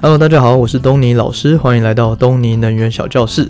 Hello，大家好，我是东尼老师，欢迎来到东尼能源小教室。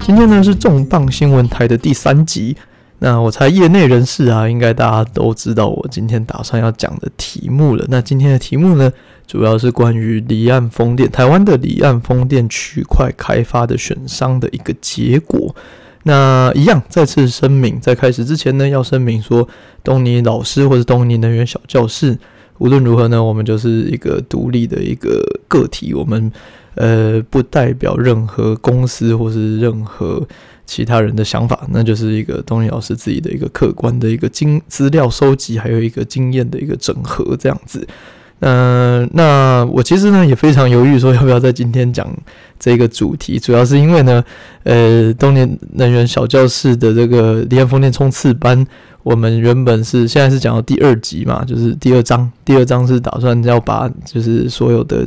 今天呢是重磅新闻台的第三集。那我猜业内人士啊，应该大家都知道我今天打算要讲的题目了。那今天的题目呢，主要是关于离岸风电，台湾的离岸风电区块开发的选商的一个结果。那一样，再次声明，在开始之前呢，要声明说，东尼老师或者东尼能源小教室。无论如何呢，我们就是一个独立的一个个体，我们呃不代表任何公司或是任何其他人的想法，那就是一个东尼老师自己的一个客观的一个经资料收集，还有一个经验的一个整合这样子。嗯、那我其实呢也非常犹豫，说要不要在今天讲这个主题，主要是因为呢，呃，东尼能源小教室的这个离岸风电冲刺班。我们原本是现在是讲到第二集嘛，就是第二章，第二章是打算要把就是所有的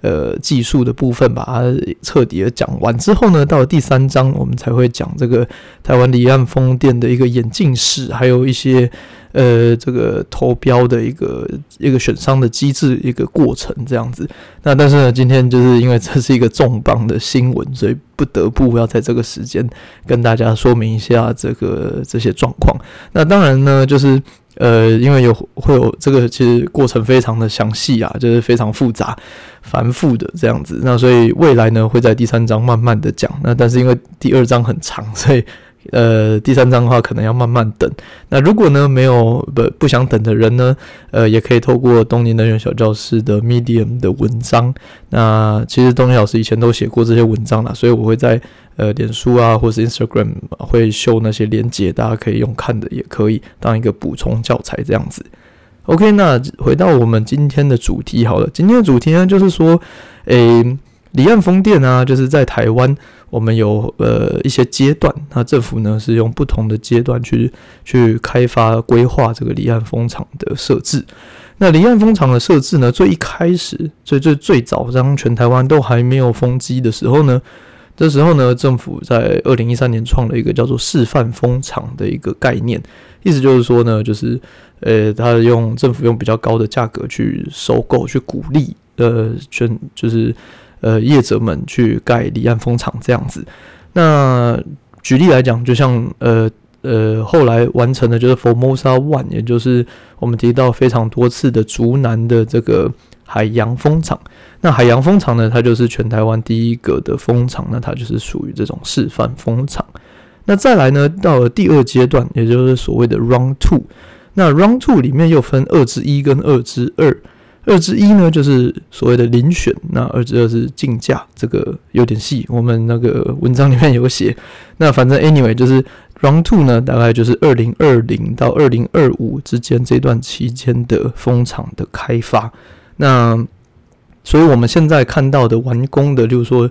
呃技术的部分把它彻底的讲完之后呢，到了第三章我们才会讲这个台湾离岸风电的一个演进史，还有一些。呃，这个投标的一个一个选商的机制一个过程这样子。那但是呢，今天就是因为这是一个重磅的新闻，所以不得不要在这个时间跟大家说明一下这个这些状况。那当然呢，就是呃，因为有会有这个其实过程非常的详细啊，就是非常复杂繁复的这样子。那所以未来呢，会在第三章慢慢的讲。那但是因为第二章很长，所以。呃，第三章的话可能要慢慢等。那如果呢没有不不想等的人呢，呃，也可以透过东尼能源小教室的 Medium 的文章。那其实东尼老师以前都写过这些文章啦，所以我会在呃脸书啊或是 Instagram 会秀那些连接，大家可以用看的，也可以当一个补充教材这样子。OK，那回到我们今天的主题好了，今天的主题呢就是说，诶、离岸风电啊，就是在台湾，我们有呃一些阶段，那政府呢是用不同的阶段去去开发规划这个离岸风场的设置。那离岸风场的设置呢，最一开始最最最早，当全台湾都还没有风机的时候呢，这时候呢，政府在二零一三年创了一个叫做示范风场的一个概念，意思就是说呢，就是呃，他用政府用比较高的价格去收购，去鼓励呃，全就是。呃，业者们去盖离岸风场这样子。那举例来讲，就像呃呃，后来完成的就是 Formosa One，也就是我们提到非常多次的竹南的这个海洋风场。那海洋风场呢，它就是全台湾第一个的风场，那它就是属于这种示范风场。那再来呢，到了第二阶段，也就是所谓的 Round Two。那 Round Two 里面又分二之一跟二之二。二之一呢，就是所谓的遴选；那二之二是竞价，这个有点细，我们那个文章里面有写。那反正 anyway，就是 round two 呢，大概就是二零二零到二零二五之间这段期间的风场的开发。那所以我们现在看到的完工的，例如说，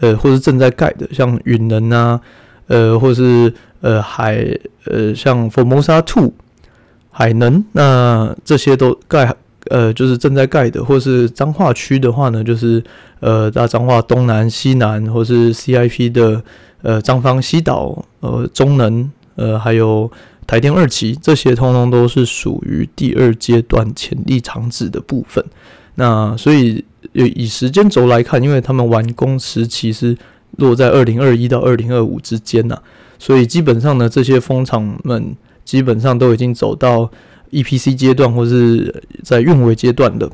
呃，或是正在盖的，像允能啊，呃，或是呃海，呃，像 Formosa Two 海能，那这些都盖。呃，就是正在盖的，或是彰化区的话呢，就是呃，大彰化东南、西南，或是 CIP 的呃彰芳西岛、呃中能，呃还有台电二期，这些通通都是属于第二阶段潜力场址的部分。那所以以时间轴来看，因为他们完工时期是落在二零二一到二零二五之间呐，所以基本上呢，这些风场们基本上都已经走到。EPC 阶段或是在运维阶段的，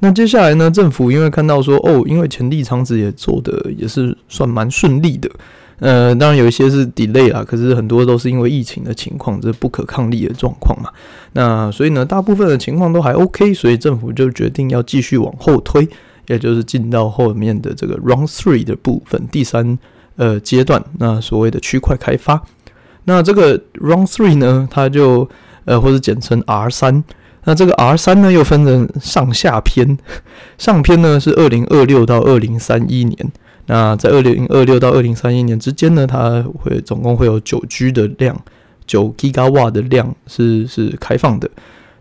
那接下来呢？政府因为看到说哦，因为潜力场址也做的也是算蛮顺利的，呃，当然有一些是 delay 啦，可是很多都是因为疫情的情况，这不可抗力的状况嘛。那所以呢，大部分的情况都还 OK，所以政府就决定要继续往后推，也就是进到后面的这个 Round Three 的部分，第三呃阶段，那所谓的区块开发。那这个 Round Three 呢，它就呃，或者简称 R 三，那这个 R 三呢，又分成上下篇。上篇呢是二零二六到二零三一年，那在二零二六到二零三一年之间呢，它会总共会有九 G 的量，九 Giga 瓦的量是是开放的。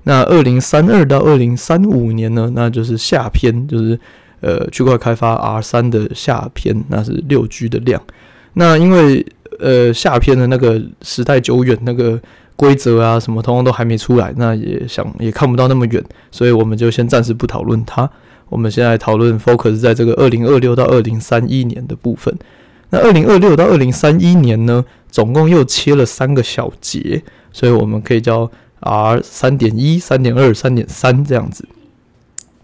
那二零三二到二零三五年呢，那就是下篇，就是呃区块开发 R 三的下篇，那是六 G 的量。那因为呃下篇的那个时代久远，那个。规则啊什么，通通都还没出来，那也想也看不到那么远，所以我们就先暂时不讨论它。我们现在讨论 focus 在这个二零二六到二零三一年的部分。那二零二六到二零三一年呢，总共又切了三个小节，所以我们可以叫 R 三点一、三点二、三点三这样子。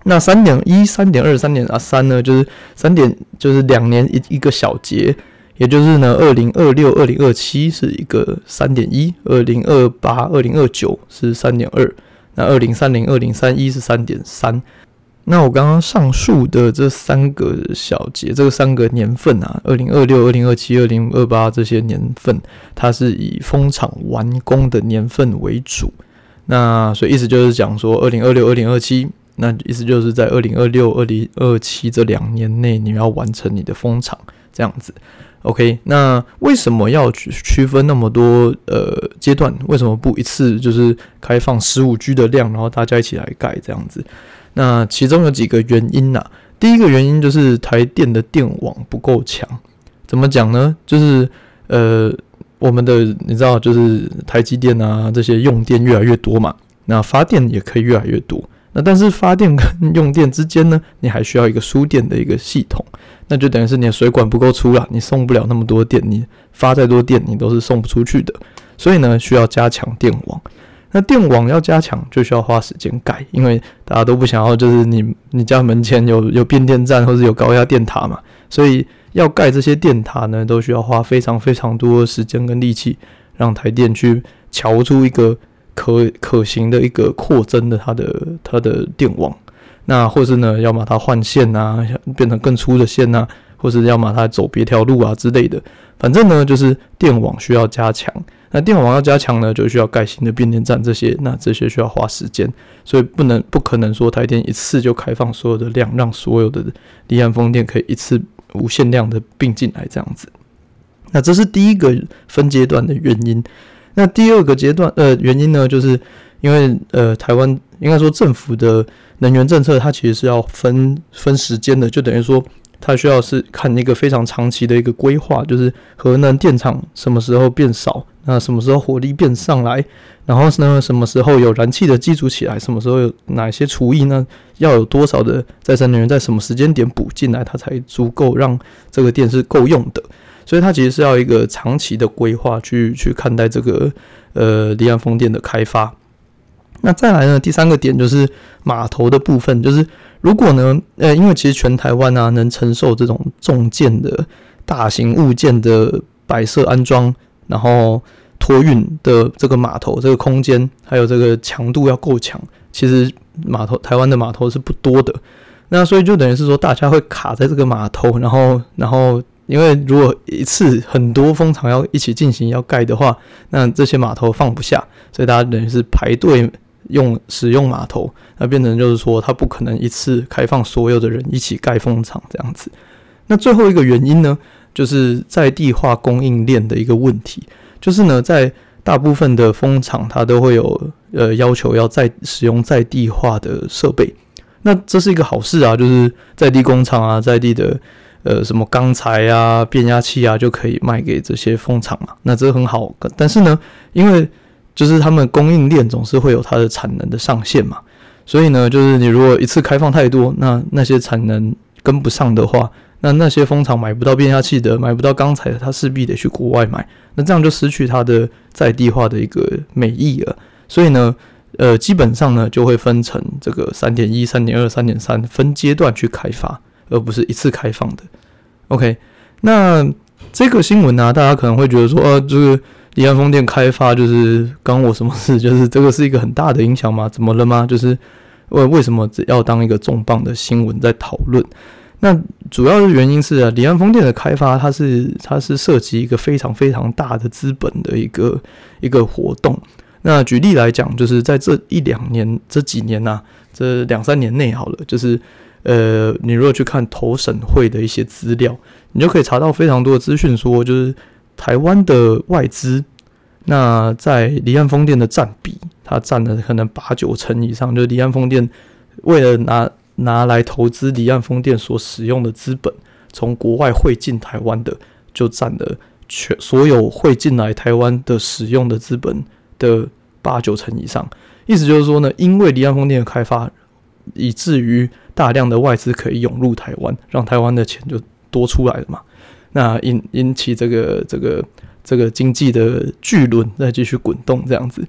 那三点一、三点二、三点啊三呢，就是三点，就是两年一一个小节，也就是呢，二零二六、二零二七是一个三点一，二零二八、二零二九是三点二，那二零三零、二零三一是三点三。那我刚刚上述的这三个小节，这个三个年份啊，二零二六、二零二七、二零二八这些年份，它是以风场完工的年份为主。那所以意思就是讲说，二零二六、二零二七。那意思就是在二零二六、二零二七这两年内，你要完成你的风场这样子。OK，那为什么要区区分那么多呃阶段？为什么不一次就是开放十五 G 的量，然后大家一起来盖这样子？那其中有几个原因呐、啊。第一个原因就是台电的电网不够强。怎么讲呢？就是呃，我们的你知道，就是台积电啊这些用电越来越多嘛，那发电也可以越来越多。那但是发电跟用电之间呢，你还需要一个输电的一个系统，那就等于是你的水管不够粗了，你送不了那么多电，你发再多电你都是送不出去的，所以呢需要加强电网。那电网要加强就需要花时间盖，因为大家都不想要就是你你家门前有 有变电站或者有高压电塔嘛，所以要盖这些电塔呢都需要花非常非常多的时间跟力气，让台电去乔出一个。可可行的一个扩增的它的它的电网，那或是呢要把它换线啊，变成更粗的线啊，或是要把它走别条路啊之类的，反正呢就是电网需要加强。那电网要加强呢，就需要盖新的变电站这些，那这些需要花时间，所以不能不可能说台电一次就开放所有的量，让所有的离岸风电可以一次无限量的并进来这样子。那这是第一个分阶段的原因。那第二个阶段，呃，原因呢，就是因为呃，台湾应该说政府的能源政策，它其实是要分分时间的，就等于说它需要是看一个非常长期的一个规划，就是核能电厂什么时候变少，那什么时候火力变上来，然后呢，什么时候有燃气的机组起来，什么时候有哪些厨艺呢？要有多少的再生能源在什么时间点补进来，它才足够让这个电是够用的。所以它其实是要一个长期的规划去去看待这个呃离岸风电的开发。那再来呢，第三个点就是码头的部分，就是如果呢，呃，因为其实全台湾啊能承受这种重件的大型物件的摆设安装，然后托运的这个码头，这个空间还有这个强度要够强，其实码头台湾的码头是不多的。那所以就等于是说，大家会卡在这个码头，然后然后。因为如果一次很多蜂场要一起进行要盖的话，那这些码头放不下，所以大家等于是排队用使用码头，那变成就是说，它不可能一次开放所有的人一起盖蜂场这样子。那最后一个原因呢，就是在地化供应链的一个问题，就是呢，在大部分的蜂场它都会有呃要求要在使用在地化的设备，那这是一个好事啊，就是在地工厂啊，在地的。呃，什么钢材啊、变压器啊，就可以卖给这些风场嘛？那这很好。但是呢，因为就是他们供应链总是会有它的产能的上限嘛，所以呢，就是你如果一次开放太多，那那些产能跟不上的话，那那些风场买不到变压器的，买不到钢材的，它势必得去国外买。那这样就失去它的在地化的一个美意了。所以呢，呃，基本上呢，就会分成这个三点一、三点二、三点三分阶段去开发。而不是一次开放的，OK？那这个新闻呢、大家可能会觉得说，呃，这个离岸风电开发就是关我什么事？就是这个是一个很大的影响吗？怎么了吗？就是为为什么只要当一个重磅的新闻在讨论？那主要的原因是啊，离岸风电的开发，它是它是涉及一个非常非常大的资本的一个一个活动。那举例来讲，就是在这一两年、这几年呐、这两三年内好了，就是。呃，你如果去看投审会的一些资料，你就可以查到非常多的资讯，说就是台湾的外资，那在离岸风电的占比，它占了可能八九成以上。就是离岸风电为了拿拿来投资离岸风电所使用的资本，从国外汇进台湾的，就占了全所有汇进来台湾的使用的资本的八九成以上。意思就是说呢，因为离岸风电的开发，以至于大量的外资可以涌入台湾，让台湾的钱就多出来了嘛。那引引起这个这个这个经济的巨轮再继续滚动这样子。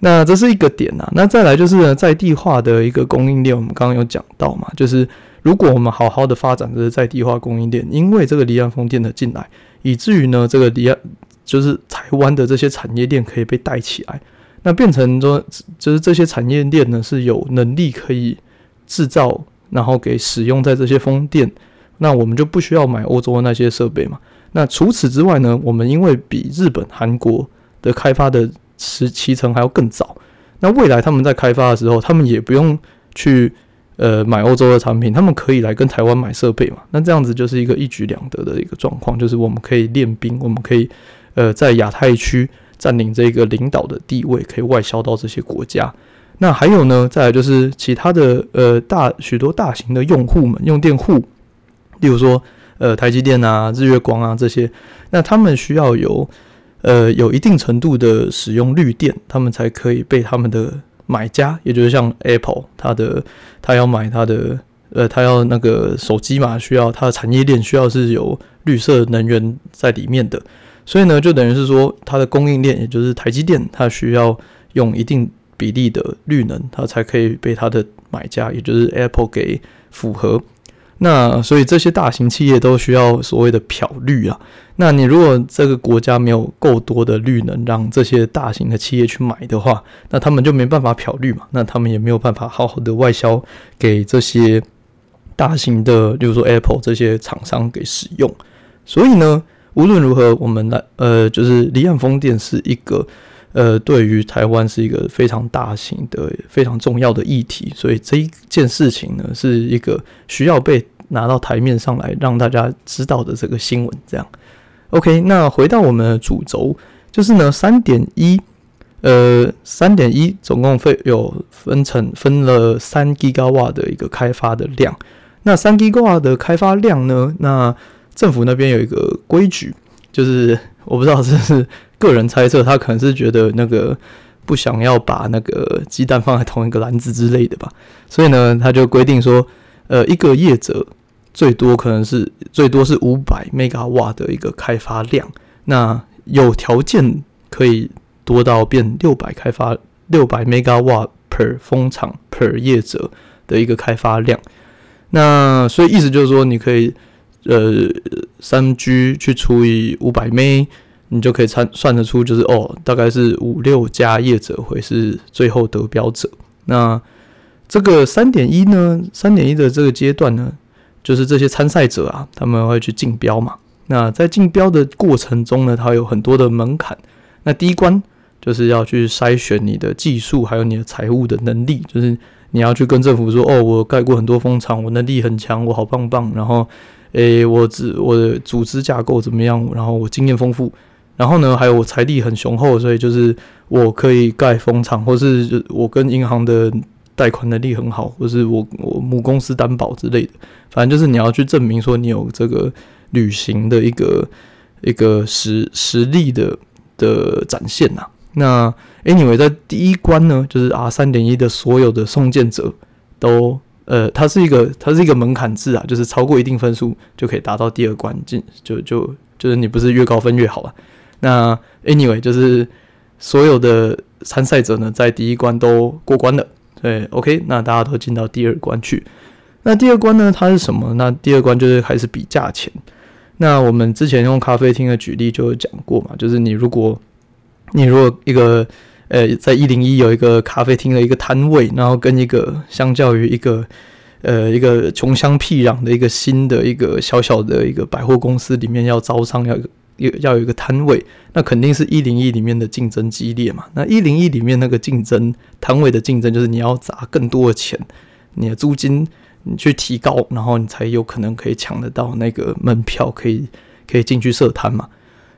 那这是一个点啊。那再来就是呢，在地化的一个供应链，我们刚刚有讲到嘛，就是如果我们好好的发展这个在地化供应链，因为这个离岸风电的进来，以至于呢，这个离岸就是台湾的这些产业链可以被带起来。那变成说，就是这些产业链呢是有能力可以制造，然后给使用在这些风电，那我们就不需要买欧洲的那些设备嘛。那除此之外呢，我们因为比日本、韩国的开发的时期程还要更早，那未来他们在开发的时候，他们也不用去呃买欧洲的产品，他们可以来跟台湾买设备嘛。那这样子就是一个一举两得的一个状况，就是我们可以练兵，我们可以呃在亚太区。占领这个领导的地位，可以外销到这些国家。那还有呢，再来就是其他的呃大许多大型的用户们，用电户，例如说呃台积电啊、日月光啊这些，那他们需要有呃有一定程度的使用绿电，他们才可以被他们的买家，也就是像 Apple，它的他要买它的呃他要那个手机嘛，需要它的产业链需要是有绿色能源在里面的。所以呢，就等于是说，它的供应链，也就是台积电，它需要用一定比例的绿能，它才可以被它的买家，也就是 Apple 给符合。那所以这些大型企业都需要所谓的漂绿啊。那你如果这个国家没有够多的绿能，让这些大型的企业去买的话，那他们就没办法漂绿嘛。那他们也没有办法好好的外销给这些大型的，比如说 Apple 这些厂商给使用。所以呢。无论如何，我们来呃，就是离岸风电是一个呃，对于台湾是一个非常大型的、非常重要的议题，所以这一件事情呢，是一个需要被拿到台面上来让大家知道的这个新闻。这样，OK，那回到我们的主轴，就是呢，三点一，呃，三点一总共会有分成分了三 Giga 瓦的一个开发的量，那三 Giga 瓦的开发量呢，那政府那边有一个规矩，就是我不知道这是个人猜测，他可能是觉得那个不想要把那个鸡蛋放在同一个篮子之类的吧，所以呢，他就规定说，呃，一个业者最多可能是最多是五百 mega 瓦的一个开发量，那有条件可以多到变六百开发六百 mega 瓦 per 风场 per 业者的一个开发量，那所以意思就是说你可以。呃，三 G 去除以五百 M，你就可以参算得出，就是哦，大概是五六家业者会是最后得标者。那这个三点一呢，三点一的这个阶段呢，就是这些参赛者啊，他们会去竞标嘛。那在竞标的过程中呢，它有很多的门槛。那第一关就是要去筛选你的技术，还有你的财务的能力，就是你要去跟政府说，哦，我盖过很多风场，我能力很强，我好棒棒，然后。诶、我组我的组织架构怎么样？然后我经验丰富，然后呢，还有我财力很雄厚，所以就是我可以盖风场，或是我跟银行的贷款能力很好，或是我我母公司担保之类的。反正就是你要去证明说你有这个履行的一个一个实实力的的展现呐。那 anyway，在第一关呢，就是 R 三点一的所有的送件者都。呃，它是一个，它是一个门槛制啊，就是超过一定分数就可以达到第二关进，就就就是你不是越高分越好啊。那 anyway，就是所有的参赛者呢，在第一关都过关了，对，OK，那大家都进到第二关去。那第二关呢，它是什么？那第二关就是开始比价钱。那我们之前用咖啡厅的举例就有讲过嘛，就是你如果你如果一个。呃，在一零一有一个咖啡厅的一个摊位，然后跟一个相较于一个呃一个穷乡僻壤的一个新的一个小小的一个百货公司里面要招商要有要有一个摊位，那肯定是一零一里面的竞争激烈嘛。那一零一里面那个竞争摊位的竞争就是你要砸更多的钱，你的租金你去提高，然后你才有可能可以抢得到那个门票，可以可以进去设摊嘛。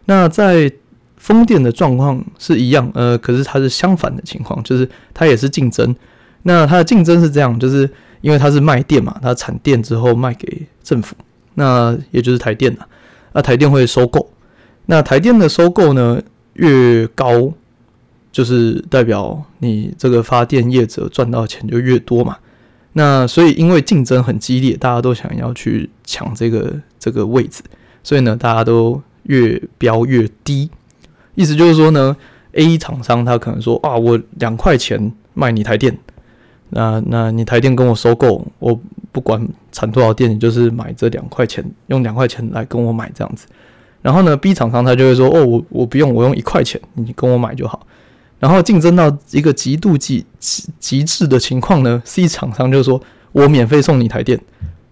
那在风电的状况是一样，呃，可是它是相反的情况，就是它也是竞争。那它的竞争是这样，就是因为它是卖电嘛，它产电之后卖给政府，那也就是台电啊，那台电会收购。那台电的收购呢，越高，就是代表你这个发电业者赚到钱就越多嘛。那所以因为竞争很激烈，大家都想要去抢这个这个位置，所以呢，大家都越标越低。意思就是说呢，A 厂商他可能说啊，我两块钱卖你台电，那那你台电跟我收购，我不管产多少电，你就是买这两块钱，用两块钱来跟我买这样子。然后呢，B 厂商他就会说哦，我我不用，我用一块钱，你跟我买就好。然后竞争到一个极度极极极致的情况呢，C 厂商就说：“我免费送你台电。”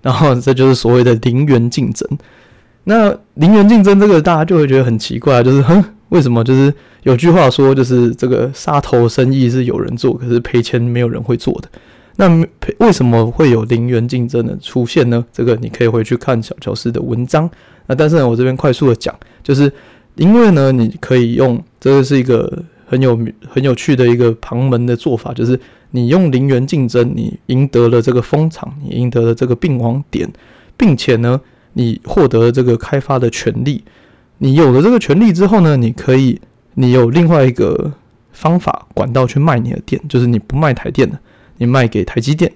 然后这就是所谓的零元竞争。那零元竞争这个大家就会觉得很奇怪，就是哼，为什么？就是有句话说，就是这个杀头生意是有人做，可是赔钱没有人会做的。那为什么会有零元竞争的出现呢？这个你可以回去看小乔斯的文章。那但是呢，我这边快速的讲，就是因为呢，你可以用这个是一个。很有很有趣的一个旁门的做法，就是你用零元竞争，你赢得了这个风场，你赢得了这个并网点，并且呢，你获得了这个开发的权利。你有了这个权利之后呢，你可以，你有另外一个方法管道去卖你的电，就是你不卖台电了，你卖给台积电，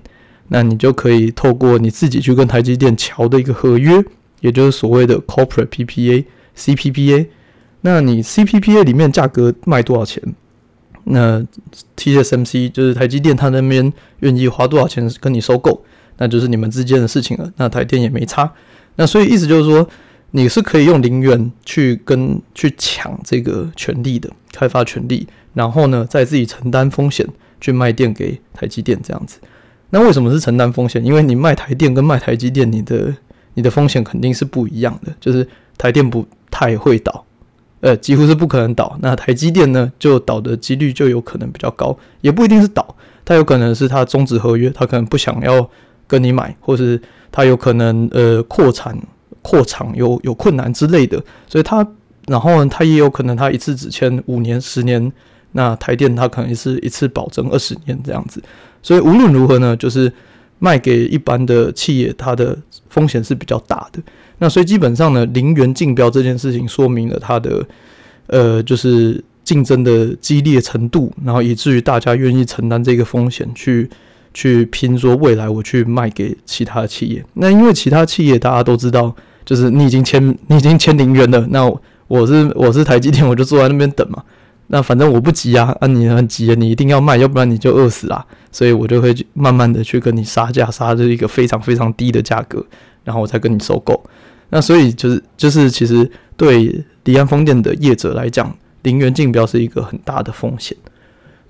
那你就可以透过你自己去跟台积电桥的一个合约，也就是所谓的 Corporate PPA、CPPA。那你 CPPA 里面价格卖多少钱？那 TSMC 就是台积电，他那边愿意花多少钱跟你收购，那就是你们之间的事情了。那台电也没差。那所以意思就是说，你是可以用零元去跟去抢这个权利的开发权利，然后呢，再自己承担风险去卖电给台积电这样子。那为什么是承担风险？因为你卖台电跟卖台积电，你的你的风险肯定是不一样的，就是台电不太会倒。呃，几乎是不可能倒。那台积电呢，就倒的几率就有可能比较高，也不一定是倒，它有可能是它终止合约，它可能不想要跟你买，或是它有可能呃扩产扩厂有有困难之类的，所以它然后呢，它也有可能它一次只签五年、十年，那台电它可能是一次保证二十年这样子，所以无论如何呢，就是卖给一般的企业，它的风险是比较大的。那所以基本上呢，零元竞标这件事情说明了它的，呃，就是竞争的激烈程度，然后以至于大家愿意承担这个风险去去拼，说未来我去卖给其他企业。那因为其他企业大家都知道，就是你已经签你已经签零元了，那我是我是台积电，我就坐在那边等嘛。那反正我不急啊，啊你很急啊，你一定要卖，要不然你就饿死啦。所以我就会慢慢的去跟你杀价，杀这一个非常非常低的价格，然后我再跟你收购。那所以就是 就是其实对离岸风电的业者来讲，零元竞标是一个很大的风险。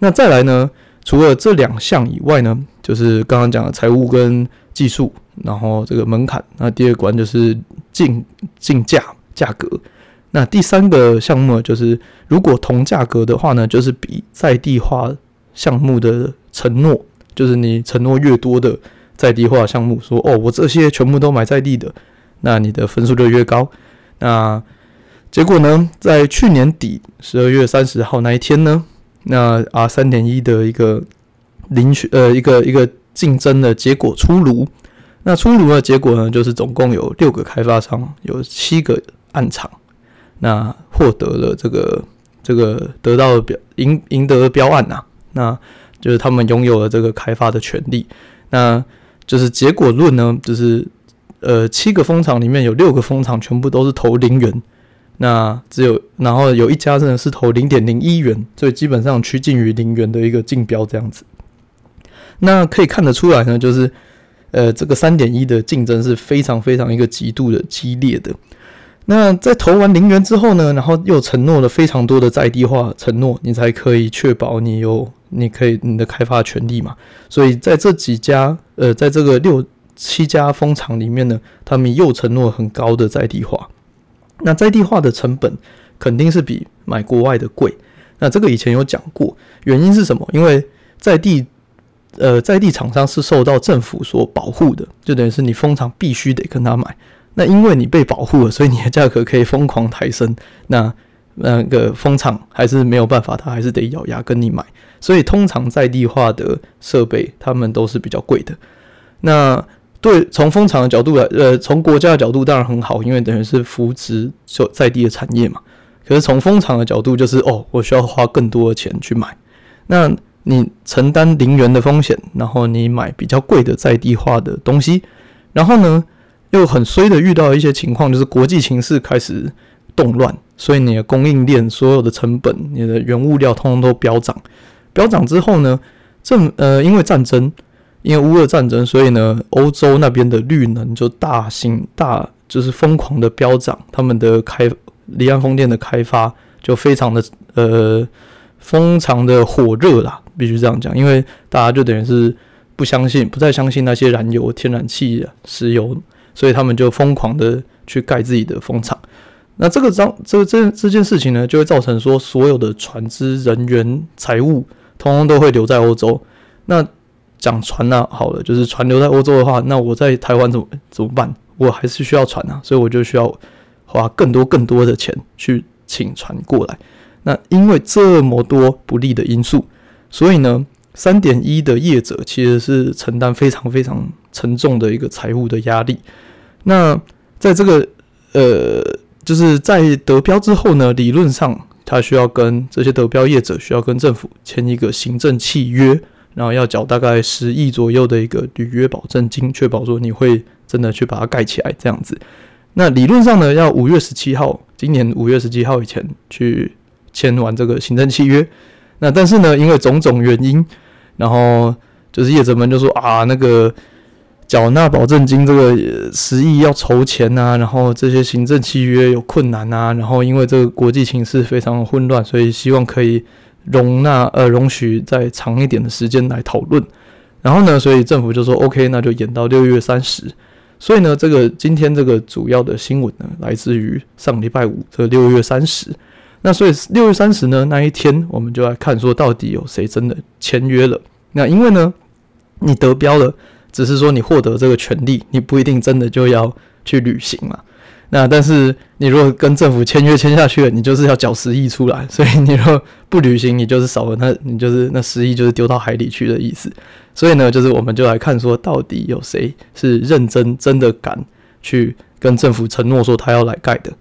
那再来呢，除了这两项以外呢，就是刚刚讲的财务跟技术，然后这个门槛。那第二关就是竞竞价价格。那第三个项目呢就是如果同价格的话呢，就是比在地化项目的承诺，就是你承诺越多的在地化项目，说哦，我这些全部都买在地的。那你的分数就越高。那结果呢？在去年底十二月三十号那一天呢，那 R 三点一的一个领取呃一个一个竞争的结果出炉。那出炉的结果呢，就是总共有六个开发商，有七个案场，那获得了这个这个得到的标赢赢得的标案呐、那就是他们拥有了这个开发的权利。那就是结果论呢，就是。呃，七个风场里面有六个风场全部都是投零元，那只有然后有一家真的是投零点零一元，所以基本上趋近于零元的一个竞标这样子。那可以看得出来呢，就是呃这个三点一的竞争是非常非常一个极度的激烈的。那在投完零元之后呢，然后又承诺了非常多的在地化承诺，你才可以确保你有你可以你的开发权利嘛。所以在这几家呃，在这个六。七家蜂场里面呢，他们又承诺很高的在地化，那在地化的成本肯定是比买国外的贵。那这个以前有讲过，原因是什么？因为在地呃在地厂商是受到政府所保护的，就等于是你蜂场必须得跟他买。那因为你被保护了，所以你的价格可以疯狂抬升。那那个风场还是没有办法，他还是得咬牙跟你买。所以通常在地化的设备，他们都是比较贵的。那对，从风场的角度来，呃，从国家的角度当然很好，因为等于是扶植就在地的产业嘛。可是从风场的角度，就是哦，我需要花更多的钱去买。那你承担零元的风险，然后你买比较贵的在地化的东西，然后呢，又很衰的遇到一些情况，就是国际情势开始动乱，所以你的供应链所有的成本，你的原物料通通都飙涨。飙涨之后呢，正呃，因为战争，因为乌俄战争，所以呢，欧洲那边的绿能就大型大就是疯狂的飙涨，他们的开离岸风电的开发就非常的呃。非常的火热啦，必须这样讲，因为大家就等于是不相信，不再相信那些燃油、天然气、石油，所以他们就疯狂的去盖自己的风场。那这个章，这这这件事情呢，就会造成说，所有的船只、人员、财物，通通都会留在欧洲。那讲船呢、好了，就是船留在欧洲的话，那我在台湾怎么怎么办？我还是需要船啊，所以我就需要花更多更多的钱去请船过来。那因为这么多不利的因素，所以呢，三点一的业者其实是承担非常非常沉重的一个财务的压力。那在这个呃，就是在得标之后呢，理论上他需要跟这些得标业者需要跟政府签一个行政契约，然后要缴大概十亿左右的一个履约保证金，确保说你会真的去把它盖起来这样子。那理论上呢，要五月十七号，今年五月十七号以前去。签完这个行政契约，那但是呢，因为种种原因，然后就是业者们就说啊，那个缴纳保证金这个十亿要筹钱、啊，然后这些行政契约有困难啊，然后因为这个国际情势非常混乱，所以希望可以容纳呃容许再长一点的时间来讨论。然后呢，所以政府就说 OK，那就延到六月三十。所以呢，这个今天这个主要的新闻呢，来自于上礼拜五这六月三十。那所以六月三十呢，那一天我们就来看说到底有谁真的签约了。那因为呢，你得标了，只是说你获得这个权利，你不一定真的就要去履行嘛。那但是你如果跟政府签约签下去了，你就是要缴十亿出来。所以你如果不履行，你就是少了那，你就是 那十亿就是丢到海里去的意思。所以呢，就是我们就来看说到底有谁是认真真的敢去跟政府承诺说他要来盖的。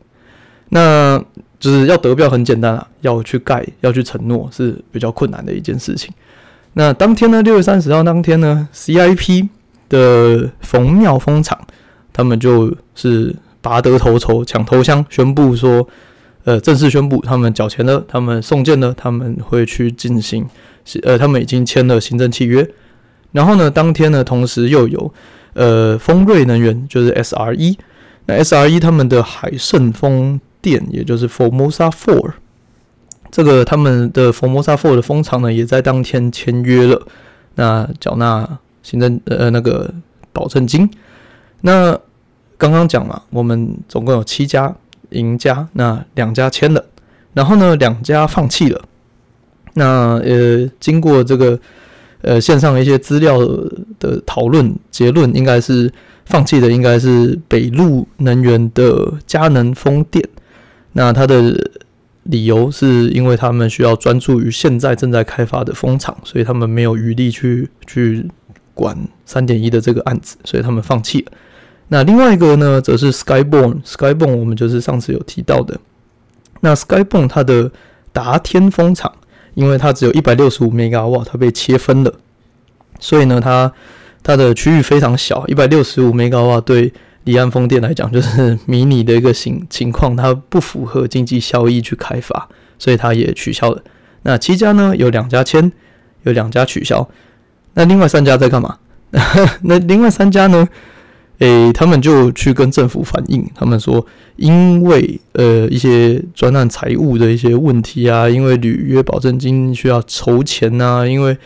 那。就是要得标很简单啊，要去盖，要去承诺是比较困难的一件事情。那当天呢，六月三十号当天呢，CIP 的冯庙风场，他们就是拔得头筹，抢头香，宣布说，呃，正式宣布他们缴钱了，他们送件了，他们会去进行，呃，他们已经签了行政契约。然后呢，当天呢，同时又有呃丰瑞能源，就是 SRE，那 SRE 他们的海盛风。电，也就是 Formosa Four，这个他们的 Formosa Four 的风场呢，也在当天签约了，那缴纳行政呃那个保证金。那刚刚讲嘛，我们总共有七家赢家，那两家签了，然后呢两家放弃了。那呃经过这个呃线上一些资料的讨论，结论应该是放弃的应该是北陆能源的佳能风电。那他的理由是因为他们需要专注于现在正在开发的风场，所以他们没有余力去去管三点一的这个案子，所以他们放弃了。那另外一个呢，则是 Skyborn，Skyborn 我们就是上次有提到的。那 Skyborn 它的达天风场，因为它只有一百六十五 mega 瓦，它被切分了，所以呢，它它的区域非常小，一百六十五 mega 瓦对。离岸风电来讲，就是 迷你的一个情情况，它不符合经济效益去开发，所以它也取消了。那七家呢，有两家签，有两家取消。那另外三家在干嘛？那另外三家呢？诶、他们就去跟政府反映，他们说，因为呃一些专案财务的一些问题啊，因为履约保证金需要筹钱啊，因为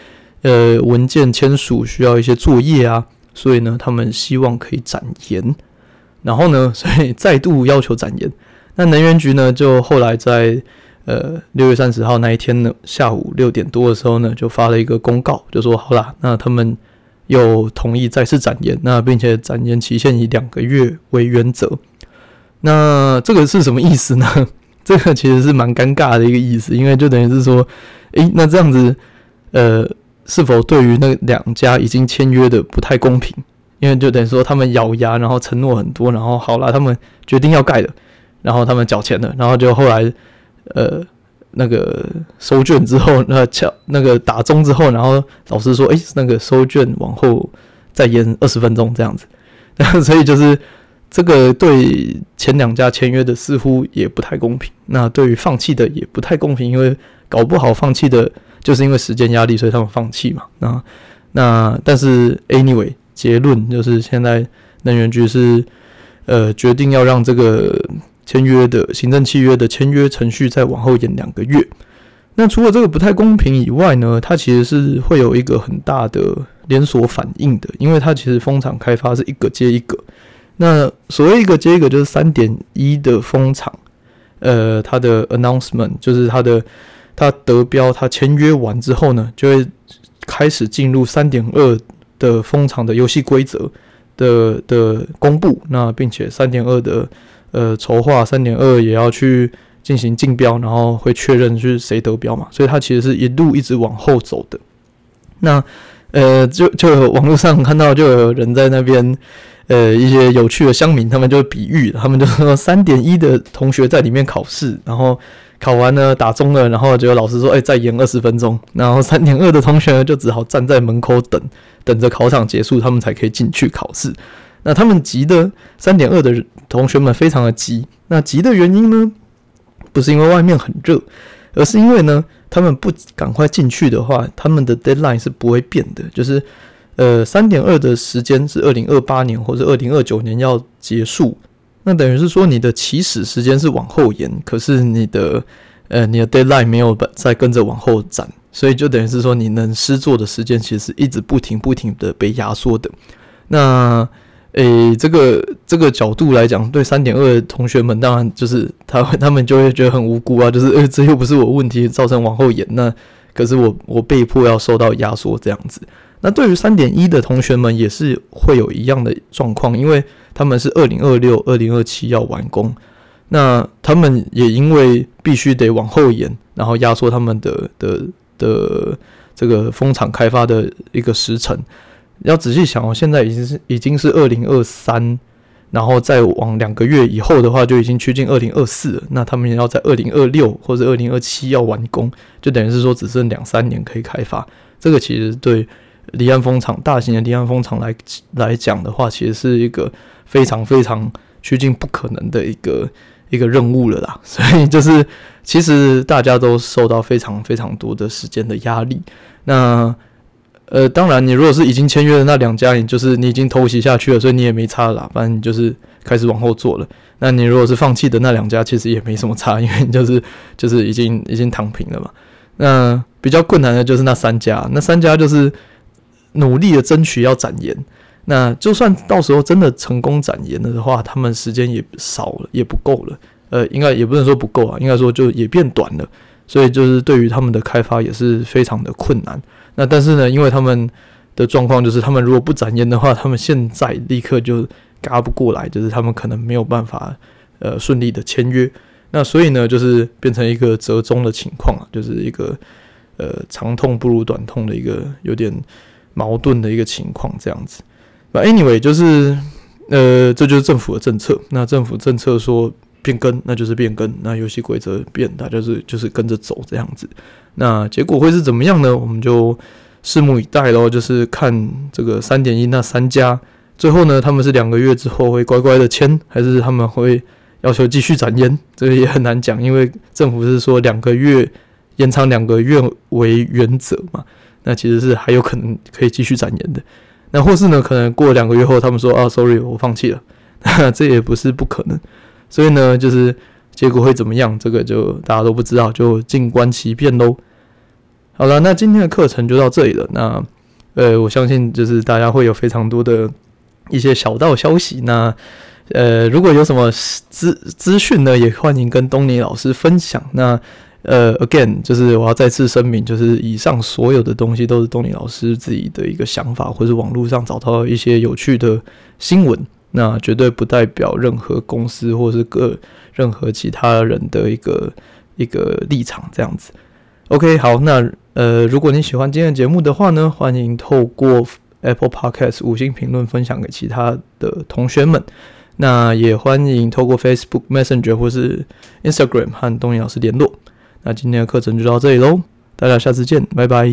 呃文件签署需要一些作业啊，所以呢，他们希望可以展延。然后呢，所以再度要求展延。那能源局呢，就后来在呃六月三十号那一天呢，下午六点多的时候呢，就发了一个公告，就说好啦，那他们又同意再次展延，那并且展延期限以两个月为原则。那这个是什么意思呢？这个其实是蛮尴尬的一个意思，因为就等于是说，诶，那这样子，呃，是否对于那两家已经签约的不太公平？因为就等于说他们咬牙，然后承诺很多，然后好了，他们决定要盖了，然后他们缴钱了，然后就后来呃那个收卷之后，那敲那个打钟之后，然后老师说，哎、那个收卷往后再延二十分钟这样子。那 所以就是这个对前两家签约的似乎也不太公平，那对于放弃的也不太公平，因为搞不好放弃的就是因为时间压力，所以他们放弃嘛。那那但是 anyway 结论就是现在能源局是呃决定要让这个签约的行政契约的签约程序再往后延两个月。那除了这个不太公平以外呢，它其实是会有一个很大的连锁反应的，因为它其实风场开发是一个接一个。那所谓一个接一个，就是三点一的风场，呃，它的 announcement 就是它的它得标，它签约完之后呢，就会开始进入三点二的风场的游戏规则的的公布。那并且三点二的呃筹划，三点二也要去。进行竞标，然后会确认是谁得标嘛，所以它其实是一路一直往后走的。那呃，就就有网络上看到，就有人在那边呃一些有趣的乡民，他们就比喻，他们就说三点一的同学在里面考试，然后考完了打钟了，然后就有老师说，哎、再延二十分钟，然后 三点二的同学就只好站在门口等，等着考场结束，他们才可以进去考试。那他们急的三点二的同学们非常的急，那急的原因呢？不是因为外面很热，而是因为呢，他们不赶快进去的话，他们的 deadline 是不会变的。就是，呃，三点二的时间是二零二八年或者二零二九年要结束，那等于是说你的起始时间是往后延，可是你的呃你的 deadline 没有再跟着往后展，所以就等于是说你能施作的时间其实一直不停不停的被压缩的。那诶、这个这个角度来讲，对三点二的同学们，当然就是他 他们就会觉得很无辜啊，就是诶、这又不是我问题造成往后延，那可是我我被迫要受到压缩这样子。那对于三点一的同学们也是会有一样的状况，因为他们是二零二六、二零二七要完工，那他们也因为必须得往后延，然后压缩他们的的的这个风场开发的一个时程。要仔细想哦，现在已经是已经是二零二三，然后再往两个月以后的话，就已经趋近二零二四了。那他们也要在二零二六或者二零二七要完工，就等于是说只剩两三年可以开发。这个其实对离岸风场、大型的离岸风场来来讲的话，其实是一个非常非常趋近不可能的一个一个任务了啦。所以就是其实大家都受到非常非常多的时间的压力。那呃，当然，你如果是已经签约的那两家，你就是你已经偷袭下去了，所以你也没差了啦，反正你就是开始往后做了。那你如果是放弃的那两家，其实也没什么差，因为你 就是就是已经已经躺平了嘛。那比较困难的就是那三家，那三家就是努力的争取要展延。那就算到时候真的成功展延了的话，他们时间也少了，也不够了。呃，应该也不能说不够啊，应该说就也变短了。所以就是对于他们的开发也是非常的困难。那但是呢，因为他们的状况就是，他们如果不展烟的话，他们现在立刻就嘎不过来，就是他们可能没有办法呃顺利的签约。那所以呢，就是变成一个折中的情况，就是一个呃长痛不如短痛的一个有点矛盾的一个情况这样子。那 anyway，就是呃这就是政府的政策。那政府政策说变更，那就是变更。那游戏规则变，大家是就是跟着走这样子。那结果会是怎么样呢？我们就拭目以待喽。就是看这个三点一那三家，最后呢，他们是两个月之后会乖乖的签，还是他们会要求继续展延？这个也很难讲，因为政府是说两个月延长两个月为原则嘛。那其实是还有可能可以继续展延的。那或是呢，可能过两个月后，他们说啊，sorry，我放弃了，这也不是不可能。所以呢，就是结果会怎么样，这个就大家都不知道，就静观其变喽。好了，那今天的课程就到这里了。那呃，我相信就是大家会有非常多的一些小道消息。那呃，如果有什么资资讯呢，也欢迎跟东尼老师分享。那呃，again，就是我要再次声明，就是以上所有的东西都是东尼老师自己的一个想法，或是网络上找到一些有趣的新闻。那绝对不代表任何公司或是个任何其他人的一个一个立场，这样子。OK，好，那。呃，如果你喜欢今天的节目的话呢，欢迎透过 Apple Podcast 五星评论分享给其他的同学们。那也欢迎透过 Facebook Messenger 或是 Instagram 和东尼老师联络。那今天的课程就到这里喽，大家下次见，拜拜。